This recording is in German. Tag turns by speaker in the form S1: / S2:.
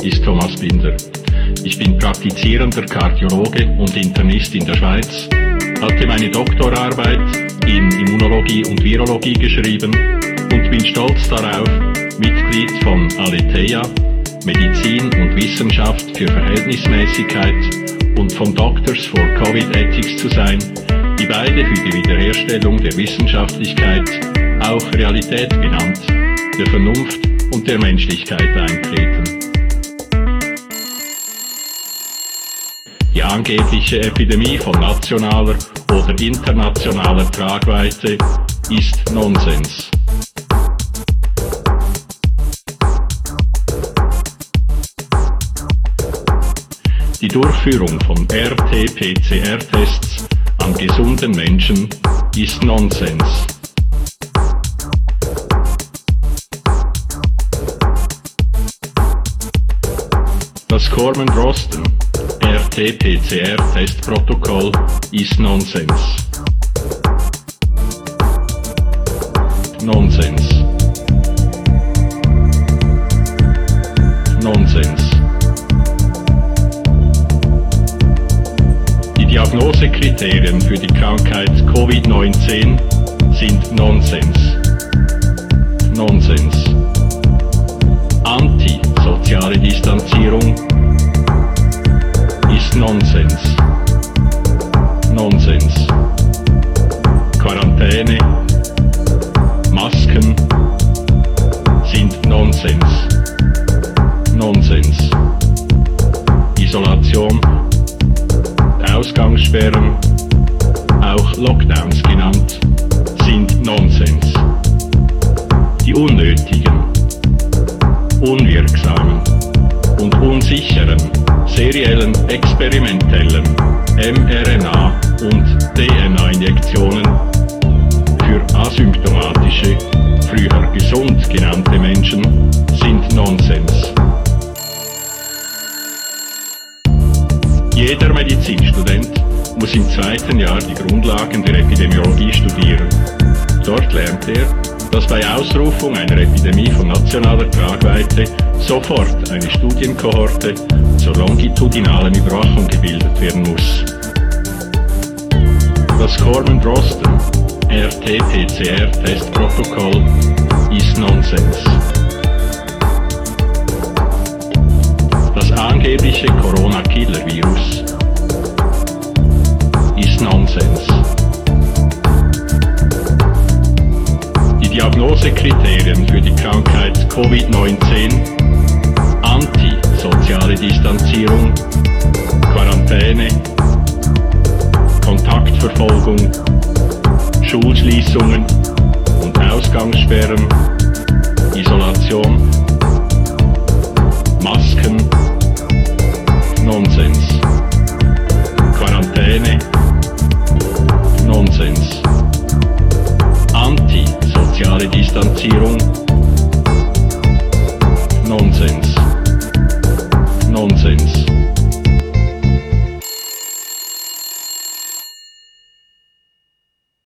S1: Binder. Ich bin praktizierender Kardiologe und Internist in der Schweiz, hatte meine Doktorarbeit in Immunologie und Virologie geschrieben und bin stolz darauf, Mitglied von Aletheia, Medizin und Wissenschaft für Verhältnismäßigkeit und von Doctors for Covid Ethics zu sein, die beide für die Wiederherstellung der Wissenschaftlichkeit, auch Realität genannt, der Vernunft und der Menschlichkeit eintreten. Die angebliche Epidemie von nationaler oder internationaler Tragweite ist Nonsens. Die Durchführung von RT-PCR-Tests an gesunden Menschen ist Nonsens. Das Corman-Drosten RT-PCR-Testprotokoll ist Nonsens. Nonsens. Nonsens. Die Diagnosekriterien für die Krankheit Covid-19 sind Nonsens. Nonsens. Anti-soziale Distanzierung ist Nonsens. Nonsens. Quarantäne, Masken sind Nonsens. Nonsens. Isolation, Ausgangssperren, auch Lockdowns genannt, sind Nonsens. Die unnötigen, unwirksamen und unsicheren seriellen experimentellen mRNA- und DNA-Injektionen für asymptomatische, früher gesund genannte Menschen sind Nonsens. Jeder Medizinstudent muss im zweiten Jahr die Grundlagen der Epidemiologie studieren. Dort lernt er, dass bei Ausrufung einer Epidemie von nationaler Tragweite sofort eine Studienkohorte zur longitudinalen Überwachung gebildet werden muss. Das Corman-Drosten RT-PCR-Testprotokoll ist Nonsens. Das angebliche Corona-Killer-Virus Die Diagnosekriterien für die Krankheit Covid-19, anti-soziale Distanzierung, Quarantäne, Kontaktverfolgung, Schulschließungen Distanzierung,